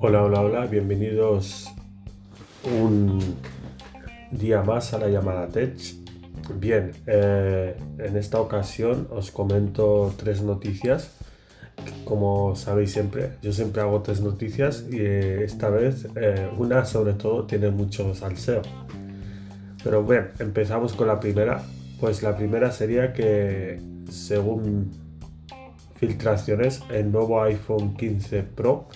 Hola, hola, hola, bienvenidos un día más a la llamada Tech. Bien, eh, en esta ocasión os comento tres noticias. Como sabéis siempre, yo siempre hago tres noticias y eh, esta vez eh, una sobre todo tiene mucho salseo. Pero bien, empezamos con la primera. Pues la primera sería que según filtraciones el nuevo iPhone 15 Pro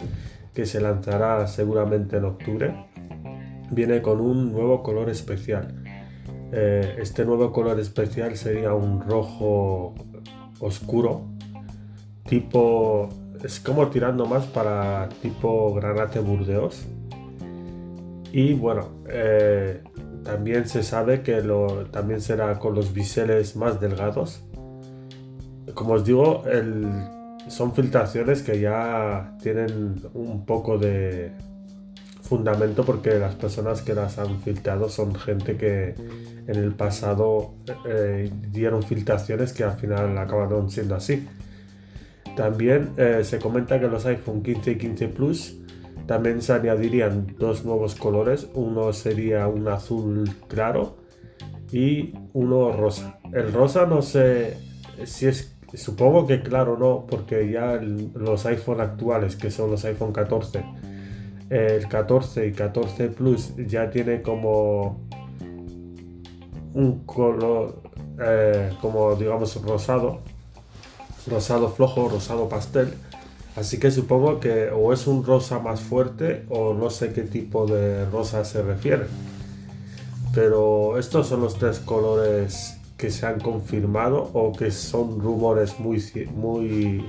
que se lanzará seguramente en octubre, viene con un nuevo color especial. Eh, este nuevo color especial sería un rojo oscuro, tipo, es como tirando más para tipo granate burdeos. Y bueno, eh, también se sabe que lo, también será con los biseles más delgados. Como os digo, el son filtraciones que ya tienen un poco de fundamento porque las personas que las han filtrado son gente que en el pasado eh, dieron filtraciones que al final acabaron siendo así. También eh, se comenta que los iPhone 15 y 15 Plus también se añadirían dos nuevos colores. Uno sería un azul claro y uno rosa. El rosa no sé si es Supongo que claro no, porque ya los iPhone actuales, que son los iPhone 14, el 14 y 14 Plus ya tiene como un color, eh, como digamos rosado, rosado flojo, rosado pastel. Así que supongo que o es un rosa más fuerte o no sé qué tipo de rosa se refiere. Pero estos son los tres colores que se han confirmado o que son rumores muy, muy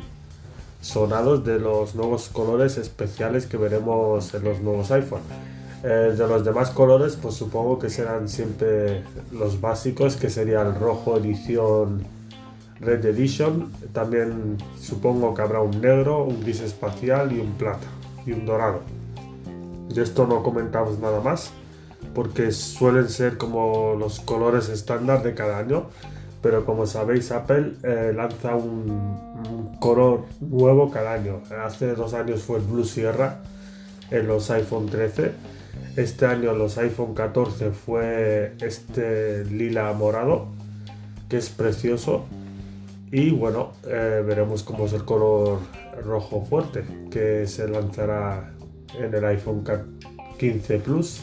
sonados de los nuevos colores especiales que veremos en los nuevos iPhone. Eh, de los demás colores, pues supongo que serán siempre los básicos, que sería el rojo edición Red Edition. También supongo que habrá un negro, un gris espacial y un plata y un dorado. De esto no comentamos nada más porque suelen ser como los colores estándar de cada año. Pero como sabéis, Apple eh, lanza un, color nuevo cada año. Hace dos años fue el Blue Sierra en los iPhone 13. Este año los iPhone 14 fue este lila morado, que es precioso. Y bueno, eh, veremos cómo es el color rojo fuerte, que se lanzará en el iPhone 15 Plus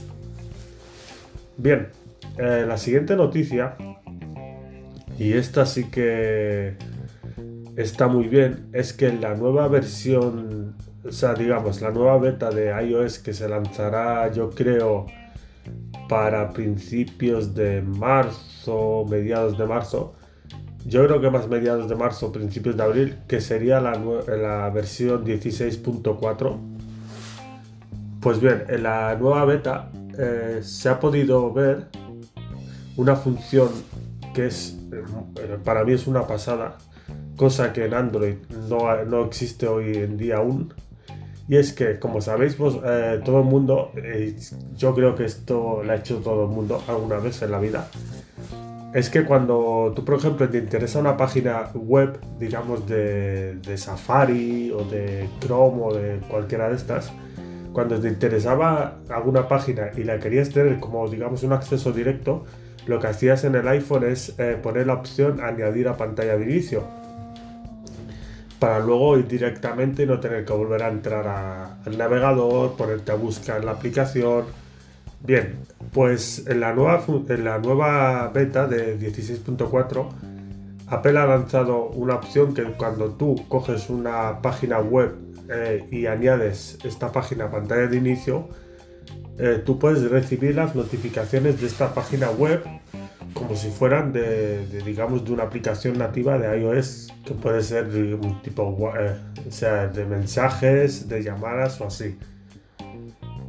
Bien, eh, la siguiente noticia, y esta sí que está muy bien, es que la nueva versión, o sea, digamos, la nueva beta de iOS que se lanzará, yo creo, para principios de marzo, mediados de marzo, yo creo que más mediados de marzo, principios de abril, que sería la, la versión 16.4. Pues bien, en la nueva beta eh, se ha podido ver una función que es eh, para mí es una pasada, cosa que en Android no, no existe hoy en día aún. Y es que, como sabéis, pues, todo el mundo, yo creo que esto lo ha hecho todo el mundo alguna vez en la vida, es que cuando tú, por ejemplo, te interesa una página web, digamos, de, de Safari o de Chrome o de cualquiera de estas, cuando te interesaba alguna página y la querías tener como digamos un acceso directo, lo que hacías en el iPhone es eh, poner la opción añadir a pantalla de inicio para luego ir directamente y no tener que volver a entrar al navegador, ponerte a buscar la aplicación. Bien, pues en la nueva, en la nueva beta de 16.4 Apple ha lanzado una opción que cuando tú coges una página web eh, y añades esta página a pantalla de inicio, eh, tú puedes recibir las notificaciones de esta página web como si fueran de, digamos, de una aplicación nativa de iOS, que puede ser un tipo, eh, sea, de mensajes, de llamadas o así.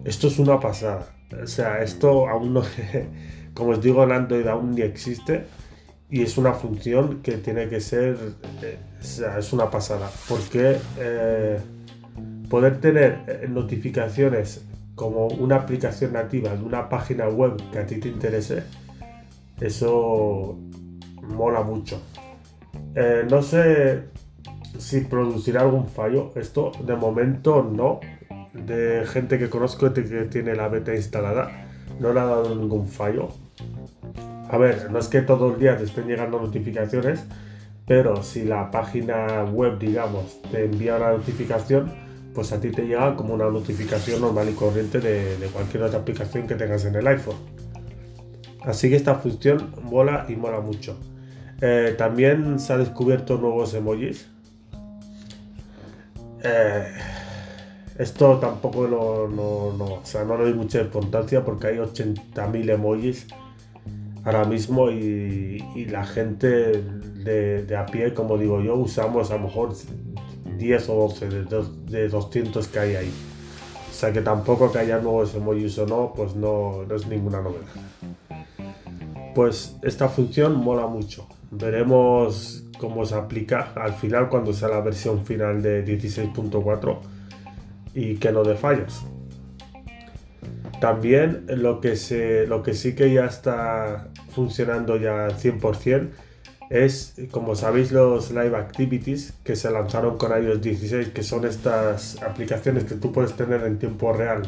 Esto es una pasada. O sea, esto aún no, como os digo, en Android aún ni existe y es una función que tiene que ser, o sea, es una pasada, porque poder tener eh, notificaciones como una aplicación nativa de una página web que a ti te interese, eso mola mucho. Eh, no sé si producirá algún fallo, esto de momento no, de gente que conozco que tiene la beta instalada, no le ha dado ningún fallo. A ver, no es que todos los días te estén llegando notificaciones, pero si la página web, digamos, te envía una notificación, pues a ti te llega como una notificación normal y corriente de, cualquier otra aplicación que tengas en el iPhone. Así que esta función mola y mola mucho. Eh, también se ha descubierto nuevos emojis. Eh, esto tampoco no, no, o sea, no le doy mucha importancia porque hay 80.000 emojis ahora mismo y, la gente de, a pie, como digo yo, usamos a lo mejor 10 o 12 de, 200 que hay ahí. O sea que tampoco que haya nuevos emojis o no, pues no, no es ninguna novedad. Pues esta función mola mucho. Veremos cómo se aplica al final cuando sea la versión final de 16.4 y que no de fallos. También lo que, se, lo que sí que ya está funcionando ya al 100% es, como sabéis, los Live Activities que se lanzaron con iOS 16, que son estas aplicaciones que tú puedes tener en tiempo real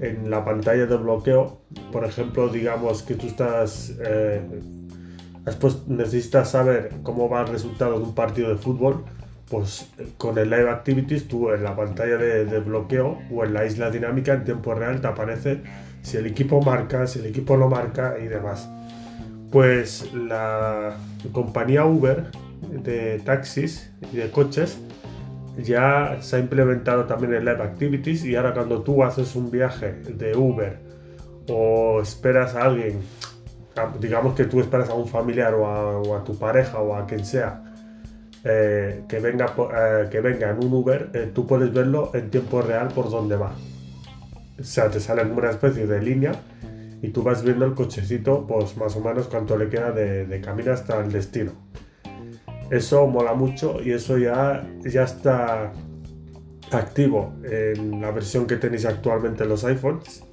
en la pantalla de bloqueo. Por ejemplo, digamos que tú estás... Eh, necesitas saber cómo va el resultado de un partido de fútbol pues con el Live Activities tú en la pantalla de, bloqueo o en la isla dinámica en tiempo real te aparece si el equipo marca, si el equipo no marca y demás. Pues la compañía Uber de taxis y de coches ya se ha implementado también el Live Activities y ahora cuando tú haces un viaje de Uber o esperas a alguien, digamos que tú esperas a un familiar o a, tu pareja o a quien sea, eh, que, venga, eh, que venga en un Uber, eh, tú puedes verlo en tiempo real por dónde va. O sea, te sale una especie de línea y tú vas viendo el cochecito, pues más o menos cuánto le queda de, camino hasta el destino. Eso mola mucho y eso ya, ya está activo en la versión que tenéis actualmente en los iPhones,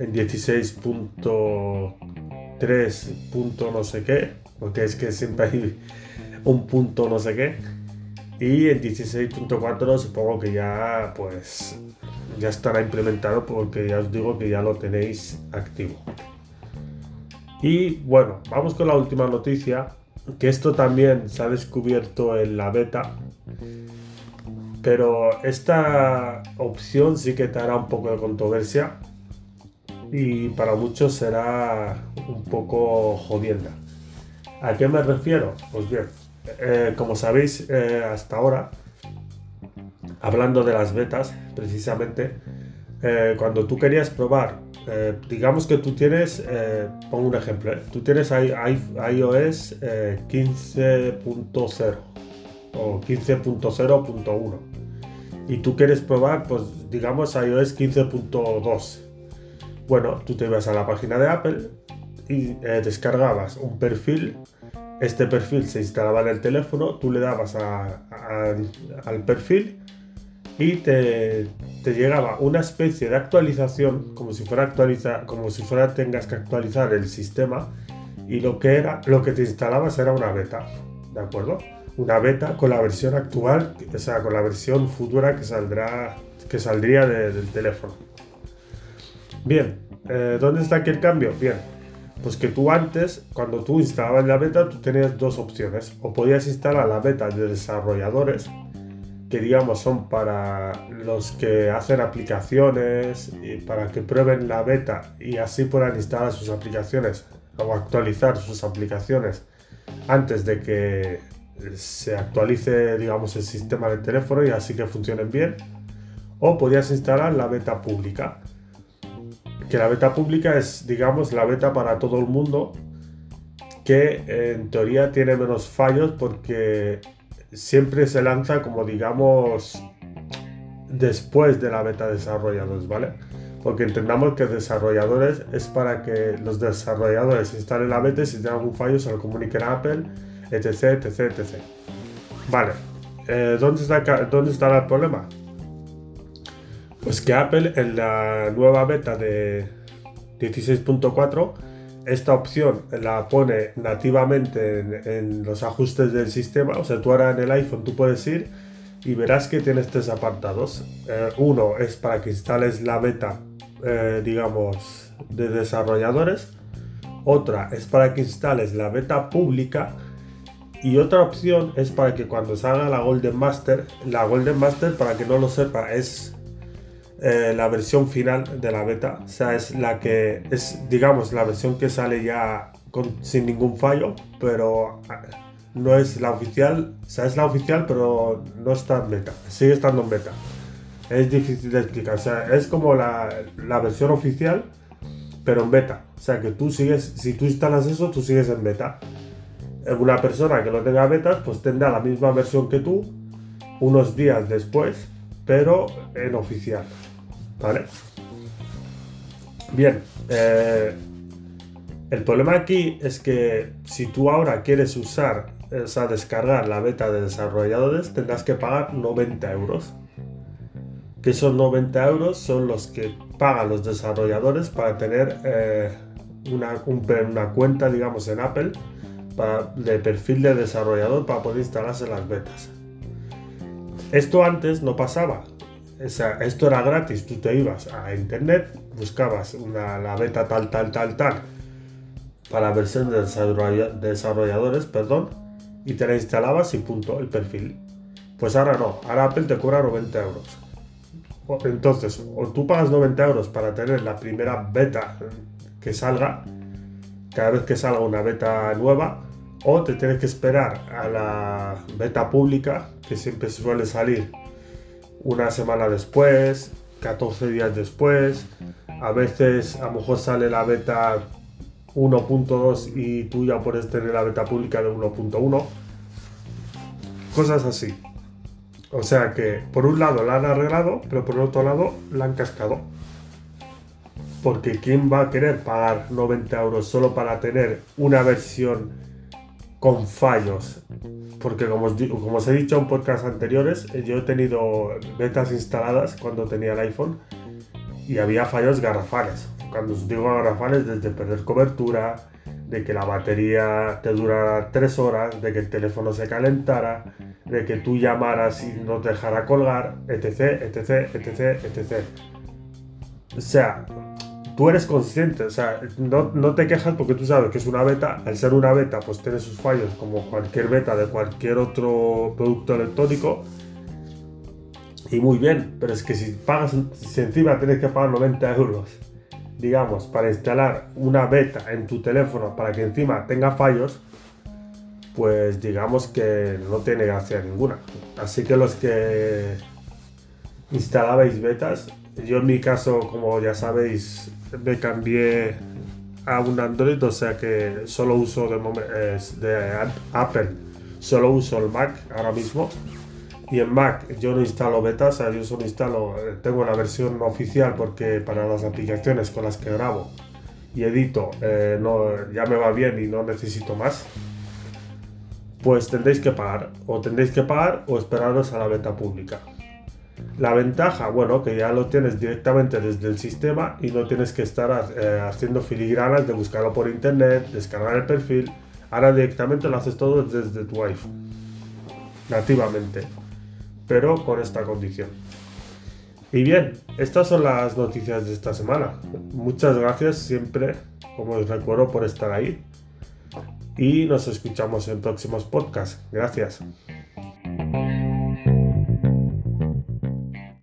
en 16.3. no sé qué, porque es que siempre hay un punto no sé qué. Y en 16.4 supongo que ya pues ya estará implementado porque ya os digo que ya lo tenéis activo. Y bueno, vamos con la última noticia, que esto también se ha descubierto en la beta. Pero esta opción sí que te hará un poco de controversia y para muchos será un poco jodienda. ¿A qué me refiero? Pues bien, eh, como sabéis, eh, hasta ahora, hablando de las betas, precisamente, eh, cuando tú querías probar, digamos que tú tienes, pongo un ejemplo, tú tienes iOS 15.0 o 15.0.1 y tú quieres probar, pues digamos iOS 15.2. Bueno, tú te ibas a la página de Apple y descargabas un perfil este perfil se instalaba en el teléfono, tú le dabas al perfil y te, llegaba una especie de actualización, como si fuera como si fuera tengas que actualizar el sistema y lo que era, lo que te instalabas era una beta, ¿de acuerdo? Una beta con la versión actual, o sea, con la versión futura que saldrá, que saldría del teléfono. Bien, eh, ¿dónde está aquí el cambio? Bien, pues que tú antes, cuando tú instalabas la beta, tú tenías dos opciones. O podías instalar la beta de desarrolladores, que digamos son para los que hacen aplicaciones y para que prueben la beta y así puedan instalar sus aplicaciones o actualizar sus aplicaciones antes de que se actualice digamos el sistema del teléfono y así que funcionen bien. O podías instalar la beta pública. Que la beta pública es, digamos, la beta para todo el mundo, que en teoría tiene menos fallos porque siempre se lanza como, digamos, después de la beta de desarrolladores, ¿vale? Porque entendamos que desarrolladores es para que los desarrolladores instalen la beta y si tienen algún fallo se lo comuniquen a Apple, etc, etc, etc. Vale, eh, ¿dónde, está, ¿dónde está el problema? Pues que Apple en la nueva beta de 16.4 esta opción la pone nativamente en, los ajustes del sistema. O sea, tú ahora en el iPhone tú puedes ir y verás que tienes tres apartados. Eh, uno es para que instales la beta, eh, digamos, de desarrolladores. Otra es para que instales la beta pública. Y otra opción es para que cuando salga la Golden Master, la Golden Master, para que no lo sepa, es eh, la versión final de la beta. O sea, es la que es, digamos, la versión que sale ya sin ningún fallo, pero no es la oficial, o sea, es la oficial, pero no está en beta, sigue estando en beta. Es difícil de explicar, o sea, es como la, versión oficial, pero en beta. O sea, que tú sigues, si tú instalas eso, tú sigues en beta. Una persona que no tenga betas, pues tendrá la misma versión que tú unos días después, pero en oficial. ¿Vale? Bien, eh, el problema aquí es que si tú ahora quieres usar o sea, descargar la beta de desarrolladores, tendrás que pagar 90 euros. Que esos 90 euros son los que pagan los desarrolladores para tener eh, una, una, cuenta, digamos, en Apple de perfil de desarrollador para poder instalarse las betas. Esto antes no pasaba. Esto era gratis. Tú te ibas a internet, buscabas una, la beta tal, tal, tal, tal para versión de desarrolladores, perdón, y te la instalabas y punto, el perfil. Pues ahora no, ahora Apple te cobra 90 euros. Entonces, o tú pagas 90 euros para tener la primera beta que salga, cada vez que salga una beta nueva, o te tienes que esperar a la beta pública, que siempre suele salir una semana después, 14 días después, a veces a lo mejor sale la beta 1.2 y tú ya puedes tener la beta pública de 1.1. Cosas así. O sea que por un lado la han arreglado, pero por otro lado la han cascado. Porque ¿quién va a querer pagar 90 euros solo para tener una versión con fallos? Porque como os, como he dicho en podcasts anteriores, yo he tenido betas instaladas cuando tenía el iPhone y había fallos garrafales cuando os digo garrafales, desde perder cobertura, de que la batería te durara 3 horas, de que el teléfono se calentara, de que tú llamaras y no te dejara colgar, etc, etc, etc, etc. O sea, tú eres consciente, o sea, no, no, te quejas porque tú sabes que es una beta, al ser una beta pues tiene sus fallos como cualquier beta de cualquier otro producto electrónico. Y muy bien, pero es que si pagas, si encima tienes que pagar 90 euros digamos, para instalar una beta en tu teléfono para que encima tenga fallos, pues digamos que no tiene gracia ninguna. Así que los que instalabais betas, yo en mi caso, como ya sabéis, me cambié a un Android, o sea que solo uso de, Apple, solo uso el Mac ahora mismo y en Mac yo no instalo betas, o sea, yo solo instalo, eh, tengo la versión oficial porque para las aplicaciones con las que grabo y edito eh, ya me va bien y no necesito más. Pues tendréis que pagar, o tendréis que pagar o esperaros a la beta pública. La ventaja, bueno, que ya lo tienes directamente desde el sistema y no tienes que estar eh, haciendo filigranas de buscarlo por internet, descargar el perfil. Ahora directamente lo haces todo desde tu iPhone, nativamente pero con esta condición. Y bien, estas son las noticias de esta semana. Muchas gracias siempre, como os recuerdo, por estar ahí. Y nos escuchamos en próximos podcasts. Gracias.